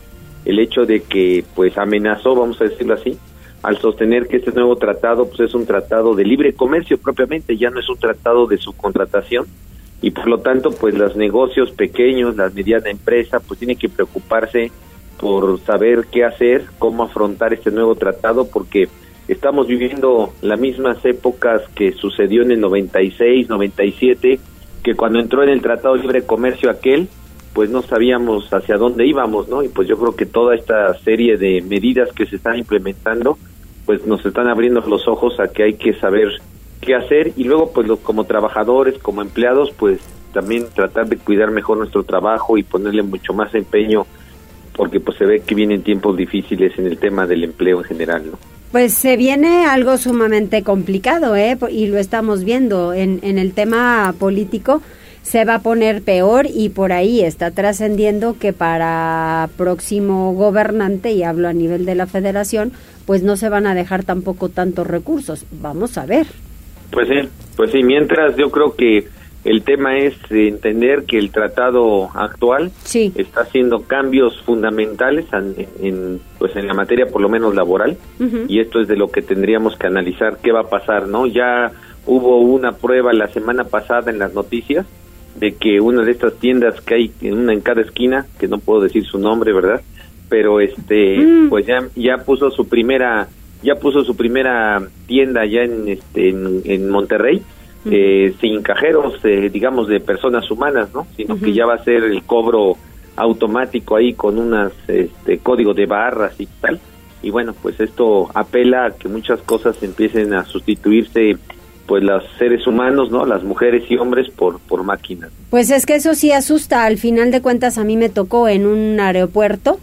el hecho de que pues amenazó, vamos a decirlo así, al sostener que este nuevo tratado pues es un tratado de libre comercio propiamente, ya no es un tratado de subcontratación y por lo tanto pues los negocios pequeños, las medianas empresas pues tienen que preocuparse por saber qué hacer, cómo afrontar este nuevo tratado porque estamos viviendo las mismas épocas que sucedió en el 96, 97, que cuando entró en el Tratado de Libre Comercio aquel, pues no sabíamos hacia dónde íbamos, ¿no? Y pues yo creo que toda esta serie de medidas que se están implementando, pues nos están abriendo los ojos a que hay que saber qué hacer y luego pues lo- como trabajadores, como empleados, pues también tratar de cuidar mejor nuestro trabajo y ponerle mucho más empeño porque pues se ve que vienen tiempos difíciles en el tema del empleo en general, ¿no?
Pues se viene algo sumamente complicado, ¿eh? Y lo estamos viendo en, en el tema político. Se va a poner peor y por ahí está trascendiendo que para próximo gobernante, y hablo a nivel de la federación, pues no se van a dejar tampoco tantos recursos. Vamos a ver.
Pues sí, pues sí, mientras yo creo que el tema es entender que el tratado actual está haciendo cambios fundamentales en, en, pues en la materia por lo menos laboral y esto es de lo que tendríamos que analizar qué va a pasar, ¿no? Ya hubo una prueba la semana pasada en las noticias de que una de estas tiendas que hay en una en cada esquina, que no puedo decir su nombre, ¿verdad? Pero este
Mm.
pues ya ya puso su primera ya puso su primera tienda ya en este en, en Monterrey eh, sin cajeros eh, digamos de personas humanas, ¿no? Sino que ya va a ser el cobro automático ahí con unas este código de barras y tal. Y bueno, pues esto apela a que muchas cosas empiecen a sustituirse pues los seres humanos, ¿no? Las mujeres y hombres por por máquinas.
Pues es que eso sí asusta. Al final de cuentas a mí me tocó en un aeropuerto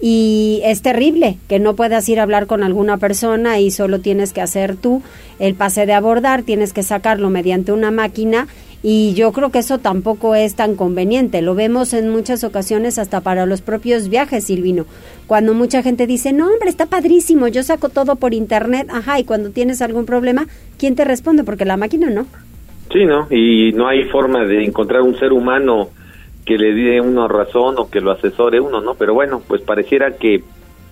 y es terrible que no puedas ir a hablar con alguna persona y solo tienes que hacer tú el pase de abordar, tienes que sacarlo mediante una máquina y yo creo que eso tampoco es tan conveniente. Lo vemos en muchas ocasiones hasta para los propios viajes, Silvino. Cuando mucha gente dice, no, hombre, está padrísimo, yo saco todo por internet, ajá, y cuando tienes algún problema, ¿quién te responde? Porque la máquina no.
Sí, ¿no? Y no hay forma de encontrar un ser humano que le dé uno razón o que lo asesore uno, ¿no? Pero bueno, pues pareciera que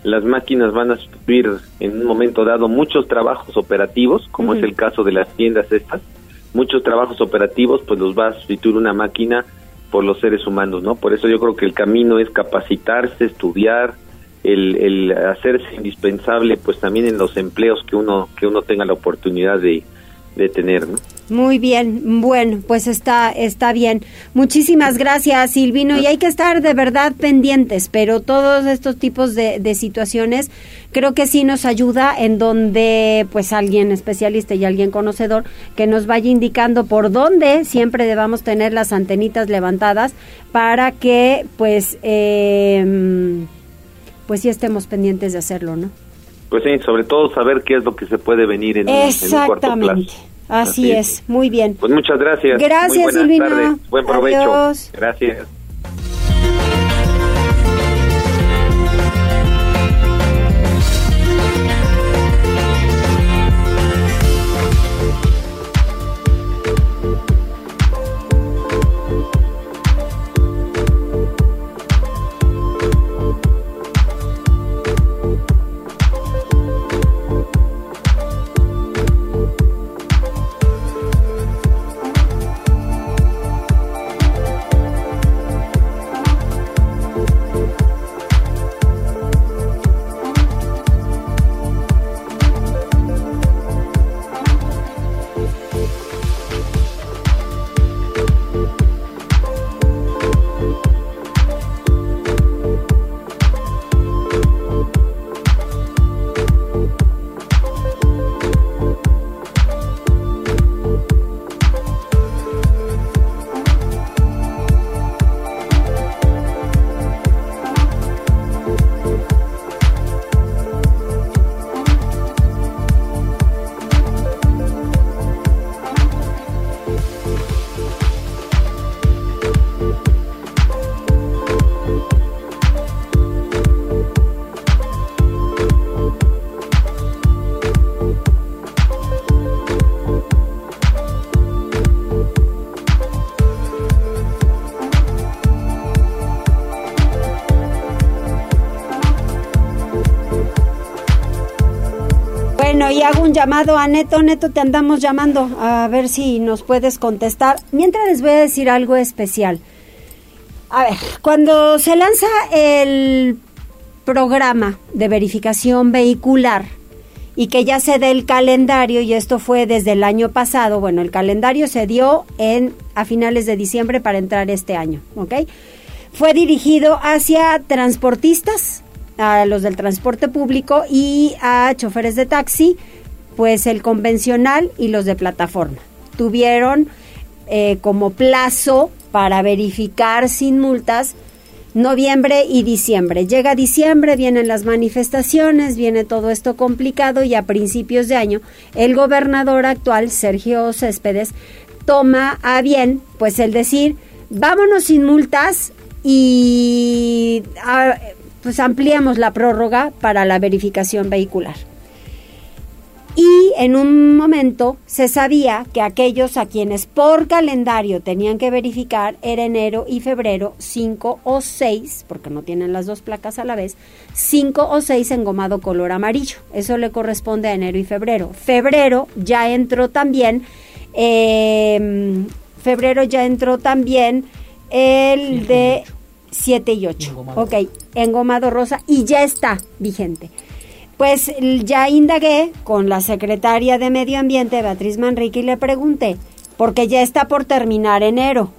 las máquinas van a sustituir en un momento dado muchos trabajos operativos, como es el caso de las tiendas estas, muchos trabajos operativos pues los va a sustituir una máquina por los seres humanos, ¿no? Por eso yo creo que el camino es capacitarse, estudiar, el, el hacerse indispensable pues también en los empleos que uno que uno tenga la oportunidad de, de tener, ¿no?
Muy bien, bueno, pues está, está bien. Muchísimas gracias, Silvino. Y hay que estar de verdad pendientes, pero todos estos tipos de, de, situaciones creo que sí nos ayuda en donde pues alguien especialista y alguien conocedor que nos vaya indicando por dónde siempre debamos tener las antenitas levantadas para que pues, eh, pues sí estemos pendientes de hacerlo, ¿no?
Pues sí, sobre todo saber qué es lo que se puede venir en, en un corto plazo.
Así, es. muy bien.
Pues muchas gracias.
Gracias,
Tardes. Buen provecho. Gracias.
Llamado a Neto. Neto, te andamos llamando a ver si nos puedes contestar. Mientras les voy a decir algo especial. A ver, cuando se lanza el programa de verificación vehicular y que ya se dé el calendario, y esto fue desde el año pasado, bueno, el calendario se dio en, a finales de diciembre para entrar este año, ¿ok? Fue dirigido hacia transportistas, a los del transporte público y a choferes de taxi, pues el convencional y los de plataforma. Tuvieron eh, como plazo para verificar sin multas noviembre y diciembre. Llega diciembre, vienen las manifestaciones, viene todo esto complicado y a principios de año el gobernador actual, Sergio Céspedes, toma a bien pues el decir, vámonos sin multas y pues ampliamos la prórroga para la verificación vehicular. Y en un momento se sabía que aquellos a quienes por calendario tenían que verificar era enero y febrero 5 o 6, porque no tienen las dos placas a la vez, 5 o 6 engomado color amarillo. Eso le corresponde a enero y febrero. Febrero ya entró también, eh, febrero ya entró también el de 7 y 8. Engomado. Ok, engomado rosa y ya está vigente. Pues ya indagué con la secretaria de Medio Ambiente, Beatriz Manrique, y le pregunté, porque ya está por terminar enero,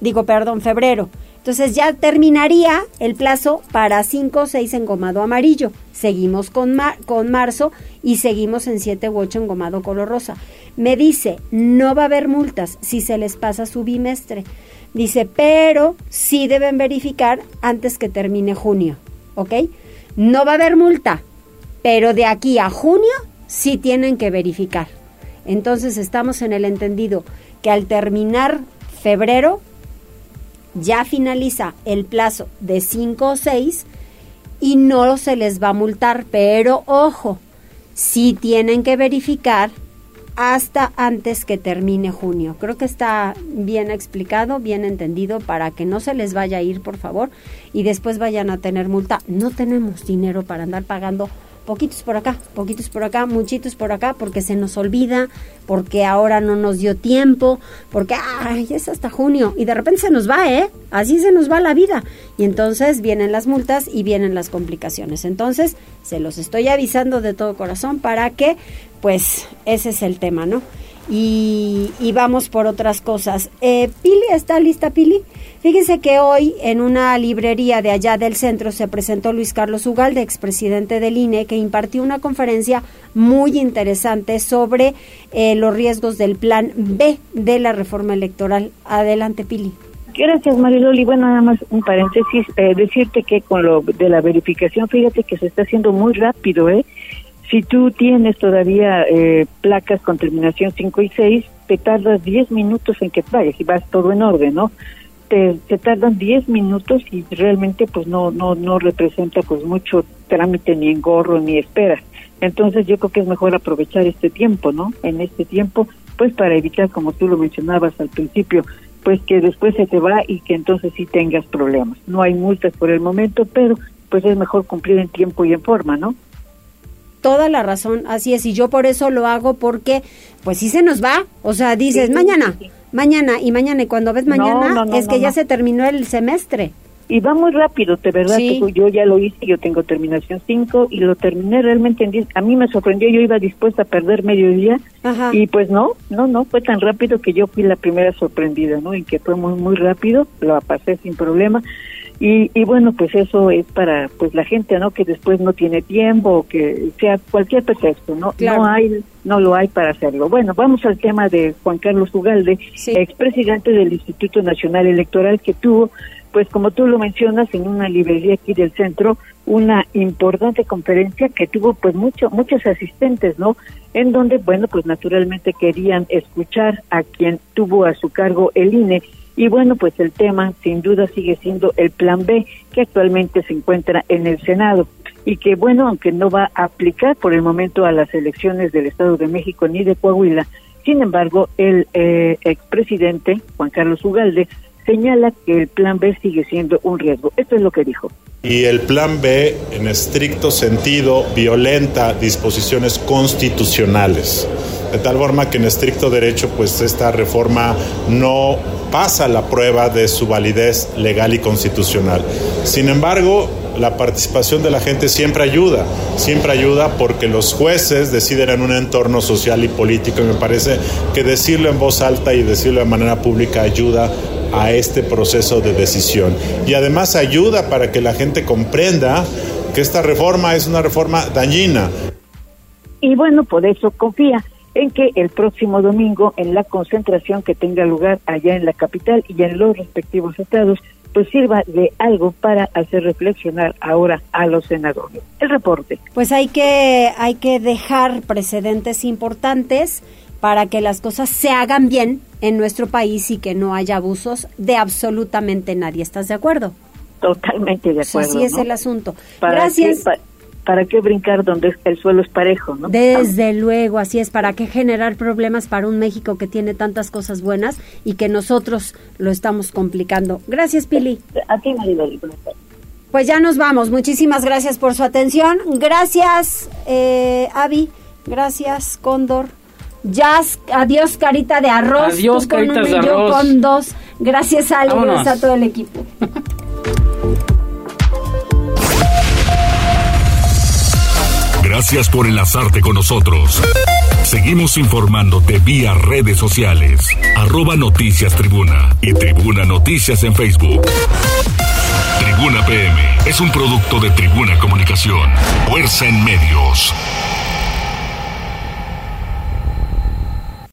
digo, perdón, febrero. Entonces ya terminaría el plazo para 5 o 6 engomado amarillo. Seguimos con, con marzo y seguimos en 7 u 8 engomado color rosa. Me dice, no va a haber multas si se les pasa su bimestre. Dice, pero sí deben verificar antes que termine junio, ¿ok? No va a haber multa, pero de aquí a junio sí tienen que verificar. Entonces estamos en el entendido que al terminar febrero ya finaliza el plazo de 5 o 6 y no se les va a multar, pero ojo, sí tienen que verificar hasta antes que termine junio. Creo que está bien explicado, bien entendido para que no se les vaya a ir, por favor, y después vayan a tener multa. No tenemos dinero para andar pagando poquitos por acá, poquitos por acá, muchitos por acá, porque se nos olvida, porque ahora no nos dio tiempo, porque ay, es hasta junio y de repente se nos va, ¿eh? Así se nos va la vida. Y entonces vienen las multas y vienen las complicaciones. Entonces, se los estoy avisando de todo corazón para que, pues, ese es el tema, ¿no? Y, vamos por otras cosas. Eh, Pili, ¿está lista Pili? Fíjense que hoy en una librería de allá del centro se presentó Luis Carlos Ugalde, expresidente del INE, que impartió una conferencia muy interesante sobre eh, los riesgos del plan B de la reforma electoral. Adelante, Pili.
Gracias, Mariloli. Bueno, nada más un paréntesis, eh, decirte que con lo de la verificación, fíjate que se está haciendo muy rápido, ¿eh? Si tú tienes todavía eh, placas con terminación 5 y 6, te tardas 10 minutos en que vayas y vas todo en orden, ¿no? Te, tardan 10 minutos y realmente pues no no no representa pues mucho trámite ni engorro ni espera. Entonces yo creo que es mejor aprovechar este tiempo, ¿no? En este tiempo pues para evitar como tú lo mencionabas al principio, pues que después se te va y que entonces sí tengas problemas. No hay multas por el momento, pero pues es mejor cumplir en tiempo y en forma, ¿no?
Toda la razón, así es, y yo por eso lo hago porque, pues sí se nos va, o sea, dices, mañana, mañana y mañana, y cuando ves mañana es que ya se terminó el semestre.
Y va muy rápido, de verdad, yo ya lo hice, yo tengo terminación 5 y lo terminé realmente en 10. A mí me sorprendió, yo iba dispuesta a perder medio día y pues no, no, no, fue tan rápido que yo fui la primera sorprendida, ¿no? Y que fue muy, muy rápido, lo pasé sin problema. Y, y bueno, pues eso es para pues la gente, ¿no? Que después no tiene tiempo que sea cualquier pretexto, ¿no? No hay, no lo hay para hacerlo. Bueno, vamos al tema de Juan Carlos Ugalde, expresidente del Instituto Nacional Electoral que tuvo, pues como tú lo mencionas, en una librería aquí del centro, una importante conferencia que tuvo pues mucho, muchos asistentes, ¿no? En donde, bueno, pues naturalmente querían escuchar a quien tuvo a su cargo el INE y bueno, pues el tema sin duda sigue siendo el plan B que actualmente se encuentra en el Senado y que bueno, aunque no va a aplicar por el momento a las elecciones del Estado de México ni de Coahuila, sin embargo, el eh, expresidente Juan Carlos Ugalde señala que el plan B sigue siendo un riesgo. Esto es lo que dijo.
Y el plan B, en estricto sentido, violenta disposiciones constitucionales. De tal forma que en estricto derecho, pues esta reforma no pasa la prueba de su validez legal y constitucional. Sin embargo, la participación de la gente siempre ayuda, siempre ayuda porque los jueces deciden en un entorno social y político y me parece que decirlo en voz alta y decirlo de manera pública ayuda a este proceso de decisión. Y además ayuda para que la gente comprenda que esta reforma es una reforma dañina.
Y bueno, por eso confía en que el próximo domingo, en la concentración que tenga lugar allá en la capital y en los respectivos estados, pues sirva de algo para hacer reflexionar ahora a los senadores. El reporte.
Pues hay que, hay que dejar precedentes importantes para que las cosas se hagan bien en nuestro país y que no haya abusos de absolutamente nadie. ¿Estás de acuerdo?
Totalmente de acuerdo.
así es el asunto. Gracias.
¿Para qué brincar donde el suelo es parejo, no?
Desde luego, así es. ¿Para qué generar problemas para un México que tiene tantas cosas buenas y que nosotros lo estamos complicando? Gracias, Pili.
A ti, Maribel.
Pues ya nos vamos. Muchísimas gracias por su atención. Gracias, eh, Avi. Gracias, Cóndor. Jazz, adiós carita de arroz.
Adiós de arroz.
Yo con dos. Gracias a gracias a todo el equipo.
Gracias por enlazarte con nosotros. Seguimos informándote vía redes sociales. Arroba Noticias Tribuna y Tribuna Noticias en Facebook. Tribuna PM es un producto de Tribuna Comunicación. Fuerza en medios.